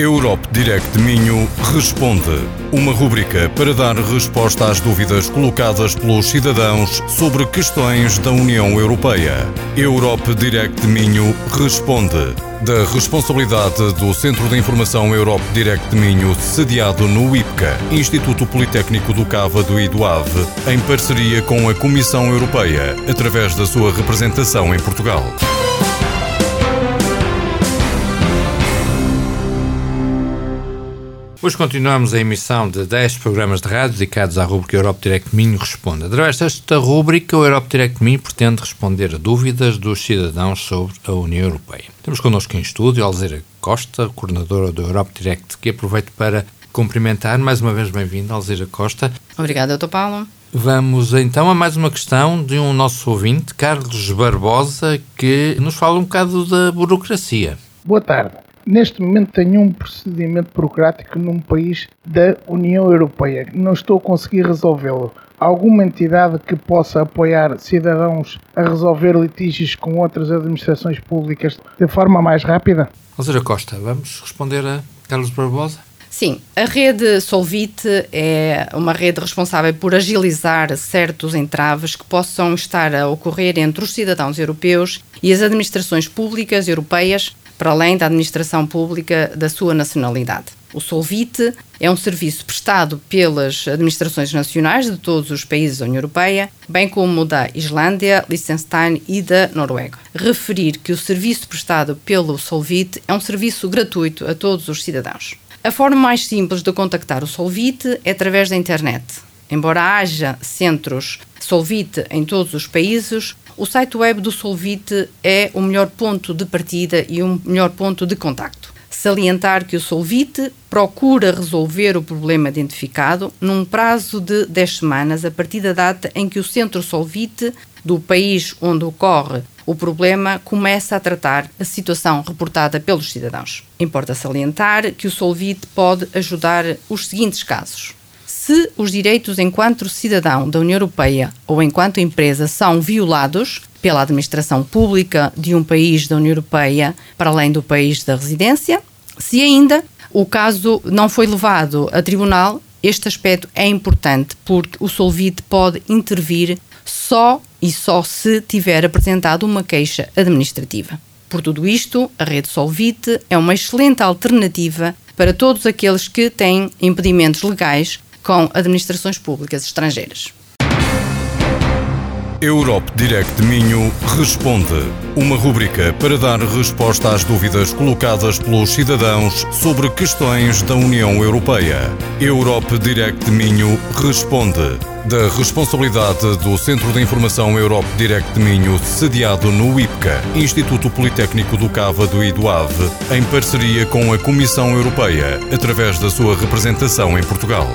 Europe Direct Minho Responde. Uma rubrica para dar resposta às dúvidas colocadas pelos cidadãos sobre questões da União Europeia. Europe Direct Minho Responde. Da responsabilidade do Centro de Informação Europe Direct Minho, sediado no IPCA, Instituto Politécnico do Cávado e do Ave, em parceria com a Comissão Europeia, através da sua representação em Portugal. Hoje continuamos a emissão de 10 programas de rádio dedicados à rubrica Europe Direct Minho Responde. Através desta rubrica, o Europe Direct Minho pretende responder a dúvidas dos cidadãos sobre a União Europeia. Temos connosco em estúdio Alzeira Costa, coordenadora do Europe Direct, que aproveito para cumprimentar. Mais uma vez, bem-vinda, Alzeira Costa. Obrigada, Dr. Paulo. Vamos então a mais uma questão de um nosso ouvinte, Carlos Barbosa, que nos fala um bocado da burocracia. Boa tarde. Neste momento tenho um procedimento burocrático num país da União Europeia. Não estou a conseguir resolvê-lo. Alguma entidade que possa apoiar cidadãos a resolver litígios com outras administrações públicas de forma mais rápida? Alzeira Costa, vamos responder a Carlos Barbosa? Sim, a rede Solvit é uma rede responsável por agilizar certos entraves que possam estar a ocorrer entre os cidadãos europeus e as administrações públicas europeias para além da administração pública da sua nacionalidade. O Solvit é um serviço prestado pelas administrações nacionais de todos os países da União Europeia, bem como da Islândia, Liechtenstein e da Noruega. Referir que o serviço prestado pelo Solvit é um serviço gratuito a todos os cidadãos. A forma mais simples de contactar o Solvit é através da internet. Embora haja centros Solvit em todos os países, o site web do Solvit é o melhor ponto de partida e o melhor ponto de contacto. Salientar que o Solvit procura resolver o problema identificado num prazo de 10 semanas a partir da data em que o centro Solvit do país onde ocorre o problema começa a tratar a situação reportada pelos cidadãos. Importa salientar que o Solvit pode ajudar os seguintes casos se os direitos enquanto cidadão da União Europeia ou enquanto empresa são violados pela administração pública de um país da União Europeia para além do país da residência, se ainda o caso não foi levado a tribunal, este aspecto é importante porque o Solvit pode intervir só e só se tiver apresentado uma queixa administrativa. Por tudo isto, a rede Solvit é uma excelente alternativa para todos aqueles que têm impedimentos legais com administrações públicas estrangeiras. Europe Direct Minho Responde. Uma rubrica para dar resposta às dúvidas colocadas pelos cidadãos sobre questões da União Europeia. Europe Direct Minho Responde. Da responsabilidade do Centro de Informação Europe Direct Minho, sediado no IPCA, Instituto Politécnico do Cávado e do Ave, em parceria com a Comissão Europeia, através da sua representação em Portugal.